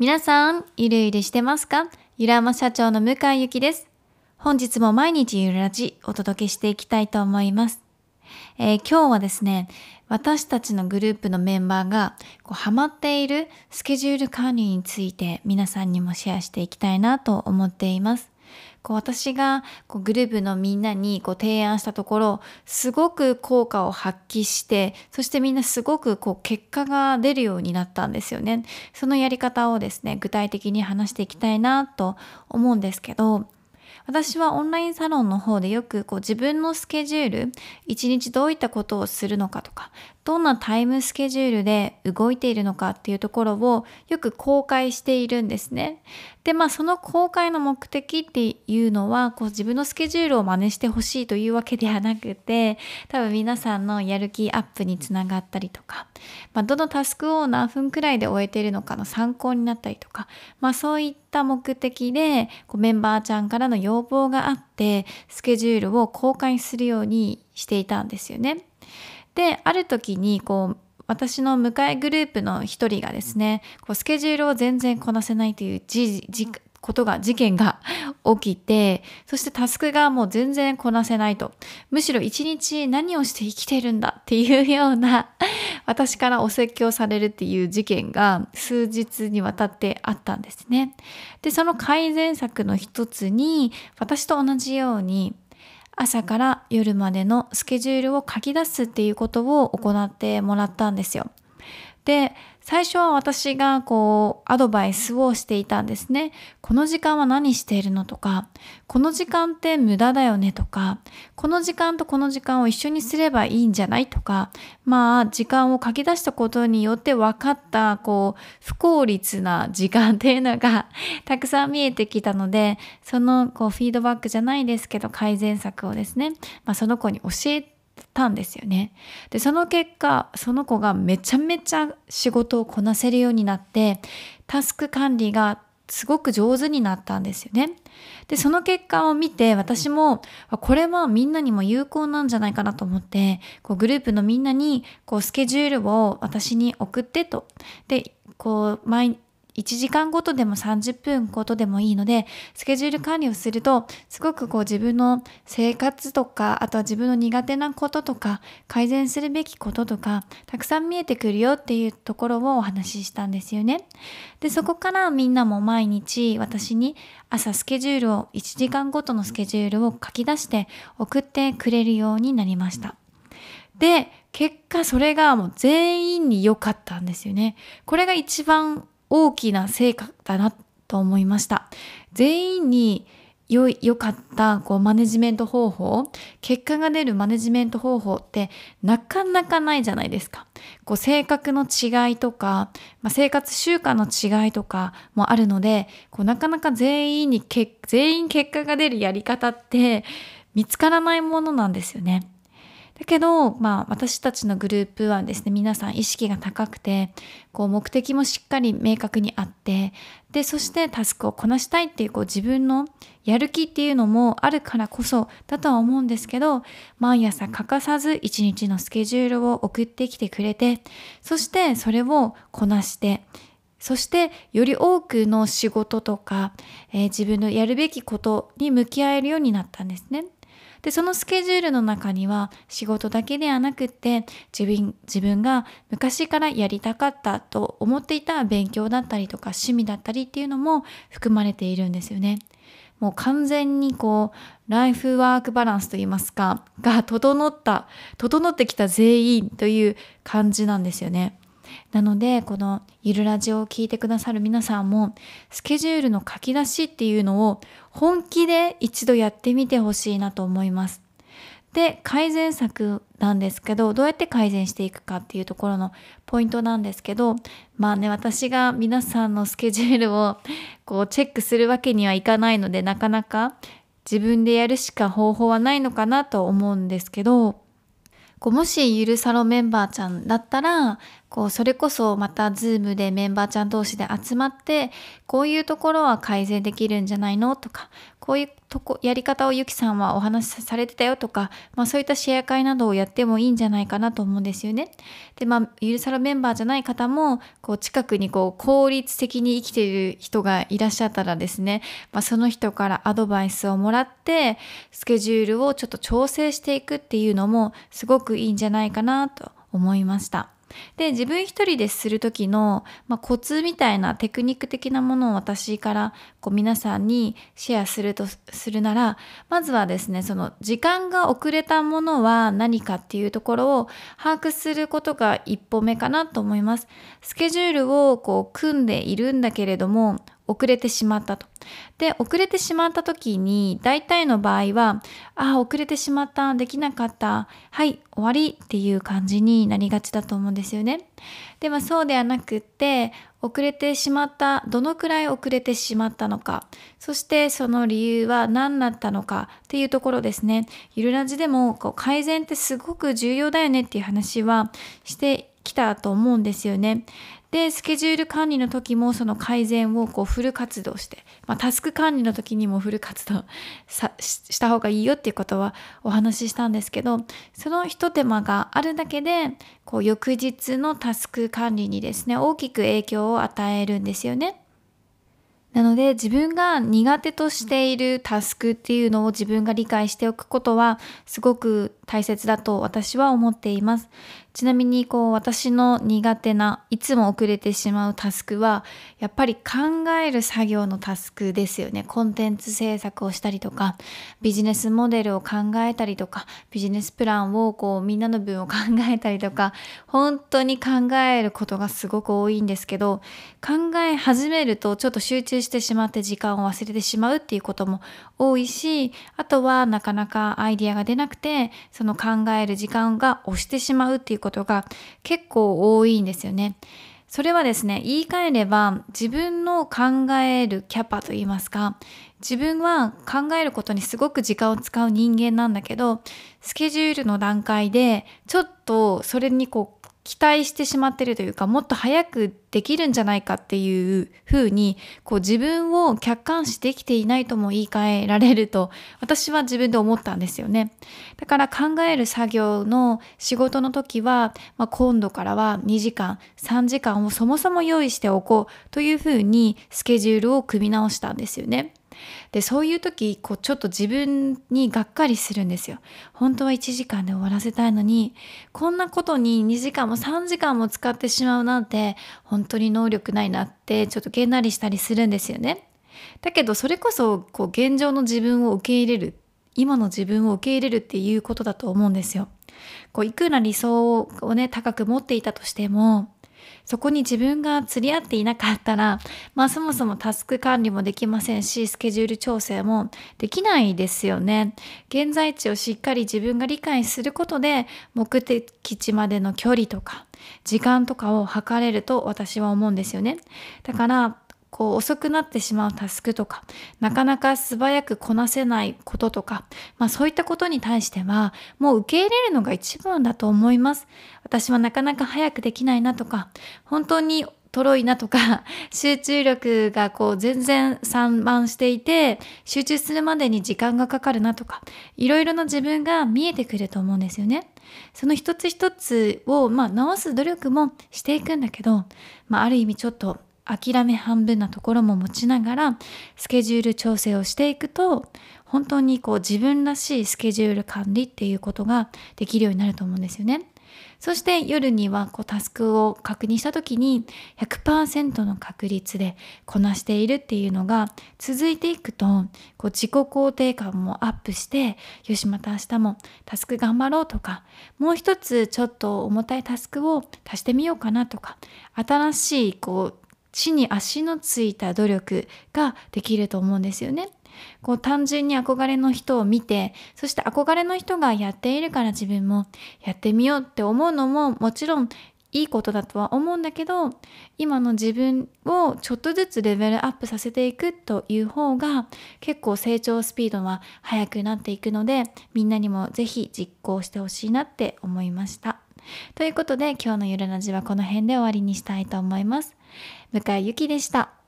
皆さん、ゆるゆるしてますか？ゆらま社長の向井ゆきです。本日も毎日ゆらじお届けしていきたいと思います。えー、今日はですね、私たちのグループのメンバーがこうハマっているスケジュール管理について皆さんにもシェアしていきたいなと思っています。こう私がこうグループのみんなにこう提案したところすごく効果を発揮してそしてみんなすごくこう結果が出るようになったんですよね。そのやり方をですね具体的に話していきたいなと思うんですけど私はオンラインサロンの方でよくこう自分のスケジュール、一日どういったことをするのかとか、どんなタイムスケジュールで動いているのかっていうところをよく公開しているんですね。で、まあその公開の目的っていうのは、こう自分のスケジュールを真似してほしいというわけではなくて、多分皆さんのやる気アップにつながったりとか、まあ、どのタスクを何分くらいで終えているのかの参考になったりとか、まあそういった目的でこうメンバーちゃんからの要望があって、スケジュールを公開するようにしていたんですよね。である時にこう私の向かいグループの一人がですねこうスケジュールを全然こなせないというじじことが事件が 起きてそしてタスクがもう全然こなせないと。むしろ一日何をして生きてるんだっていうような 私からお説教されるっていう事件が数日にわたってあったんですね。でその改善策の一つに私と同じように朝から夜までのスケジュールを書き出すっていうことを行ってもらったんですよ。で、最初は私がこうアドバイスをしていたんですね。この時間は何しているのとか、この時間って無駄だよねとか、この時間とこの時間を一緒にすればいいんじゃないとか、まあ時間を書き出したことによって分かったこう不効率な時間っていうのが たくさん見えてきたので、そのこうフィードバックじゃないですけど改善策をですね、まあ、その子に教えてたんですよね。で、その結果、その子がめちゃめちゃ仕事をこなせるようになって、タスク管理がすごく上手になったんですよね。で、その結果を見て、私も、これはみんなにも有効なんじゃないかなと思って、こうグループのみんなに、こうスケジュールを私に送ってと。で、こう、毎1時間ごとでも30分ごとでもいいので、スケジュール管理をすると、すごくこう自分の生活とか、あとは自分の苦手なこととか、改善するべきこととか、たくさん見えてくるよっていうところをお話ししたんですよね。で、そこからみんなも毎日私に朝スケジュールを、1時間ごとのスケジュールを書き出して送ってくれるようになりました。で、結果それがもう全員に良かったんですよね。これが一番大きな成果だなと思いました。全員に良い、良かったこうマネジメント方法、結果が出るマネジメント方法ってなかなかないじゃないですか。こう性格の違いとか、まあ、生活習慣の違いとかもあるので、こうなかなか全員に全員結果が出るやり方って見つからないものなんですよね。だけど、まあ私たちのグループはですね、皆さん意識が高くて、こう目的もしっかり明確にあって、で、そしてタスクをこなしたいっていうこう自分のやる気っていうのもあるからこそだとは思うんですけど、毎朝欠かさず一日のスケジュールを送ってきてくれて、そしてそれをこなして、そしてより多くの仕事とか、えー、自分のやるべきことに向き合えるようになったんですね。で、そのスケジュールの中には仕事だけではなくって自分自分が昔からやりたかったと思っていた勉強だったりとか趣味だったりっていうのも含まれているんですよね。もう完全にこう、ライフワークバランスといいますか、が整った、整ってきた全員という感じなんですよね。なので、このゆるラジオを聴いてくださる皆さんも、スケジュールの書き出しっていうのを本気で一度やってみてほしいなと思います。で、改善策なんですけど、どうやって改善していくかっていうところのポイントなんですけど、まあね、私が皆さんのスケジュールをこうチェックするわけにはいかないので、なかなか自分でやるしか方法はないのかなと思うんですけど、こうもしゆるサロメンバーちゃんだったら、こうそれこそまた Zoom でメンバーちゃん同士で集まってこういうところは改善できるんじゃないの？とかこういうとこやり方をゆきさんはお話しされてたよ？とか、まあ、そういったシェア会などをやってもいいんじゃないかなと思うんですよね。でまあゆるさらメンバーじゃない方もこう近くにこう効率的に生きている人がいらっしゃったらですね、まあ、その人からアドバイスをもらってスケジュールをちょっと調整していくっていうのもすごくいいんじゃないかなと思いました。で自分一人でする時の、まあ、コツみたいなテクニック的なものを私からこう皆さんにシェアするとするならまずはですねその時間が遅れたものは何かっていうところを把握することが一歩目かなと思います。スケジュールをこう組んでいるんだけれども遅れてしまったと。で、遅れてしまった時に、大体の場合は、ああ、遅れてしまった、できなかった、はい、終わりっていう感じになりがちだと思うんですよね。でもそうではなくって、遅れてしまった、どのくらい遅れてしまったのか、そしてその理由は何だったのかっていうところですね。ゆるラジでもこう改善ってすごく重要だよねっていう話はしてきたと思うんですよね。で、スケジュール管理の時もその改善をこうフル活動して、まあ、タスク管理の時にもフル活動 した方がいいよっていうことはお話ししたんですけど、その一手間があるだけで、こう翌日のタスク管理にですね、大きく影響を与えるんですよね。なので自分が苦手としているタスクっていうのを自分が理解しておくことはすごく大切だと私は思っています。ちなみにこう私の苦手ないつも遅れてしまうタスクはやっぱり考える作業のタスクですよね。コンテンツ制作をしたりとかビジネスモデルを考えたりとかビジネスプランをこうみんなの分を考えたりとか本当に考えることがすごく多いんですけど考え始めるとちょっと集中してしまって時間を忘れてしまうっていうことも多いしあとはなかなかアイディアが出なくてその考える時間が押してしまうっていうことが結構多いんですよね。それはですね、言い換えれば自分の考えるキャパといいますか、自分は考えることにすごく時間を使う人間なんだけど、スケジュールの段階でちょっとそれにこう期待してしまってるというかもっと早くできるんじゃないかっていうふうにこう自分を客観視できていないとも言い換えられると 私は自分で思ったんですよね。だから考える作業の仕事の時は、まあ、今度からは2時間3時間をそもそも用意しておこうというふうにスケジュールを組み直したんですよね。でそういう時こうちょっと自分にがっかりするんですよ。本当は1時間で終わらせたいのにこんなことに2時間も3時間も使ってしまうなんて本当に能力ないなってちょっとげんなりしたりするんですよね。だけどそれこそこう現状の自分を受け入れる今の自分を受け入れるっていうことだと思うんですよ。こういくら理想をね高く持っていたとしてもそこに自分が釣り合っていなかったら、まあそもそもタスク管理もできませんし、スケジュール調整もできないですよね。現在地をしっかり自分が理解することで、目的地までの距離とか、時間とかを測れると私は思うんですよね。だから、こう遅くなってしまうタスクとか、なかなか素早くこなせないこととか、まあそういったことに対しては、もう受け入れるのが一番だと思います。私はなかなか早くできないなとか、本当にとろいなとか、集中力がこう全然散漫していて、集中するまでに時間がかかるなとか、いろいろな自分が見えてくると思うんですよね。その一つ一つを、まあ、直す努力もしていくんだけど、まあ、ある意味ちょっと諦め半分なところも持ちながらスケジュール調整をしていくと本当にこう自分らしいスケジュール管理っていうことができるようになると思うんですよね。そして夜にはこうタスクを確認した時に100%の確率でこなしているっていうのが続いていくとこう自己肯定感もアップしてよしまた明日もタスク頑張ろうとかもう一つちょっと重たいタスクを足してみようかなとか新しいこう地に足のついた努力ができると思うんですよね。こう単純に憧れの人を見て、そして憧れの人がやっているから自分もやってみようって思うのももちろんいいことだとは思うんだけど、今の自分をちょっとずつレベルアップさせていくという方が結構成長スピードは速くなっていくので、みんなにもぜひ実行してほしいなって思いました。ということで今日のゆるラジはこの辺で終わりにしたいと思います。向井ゆきでした。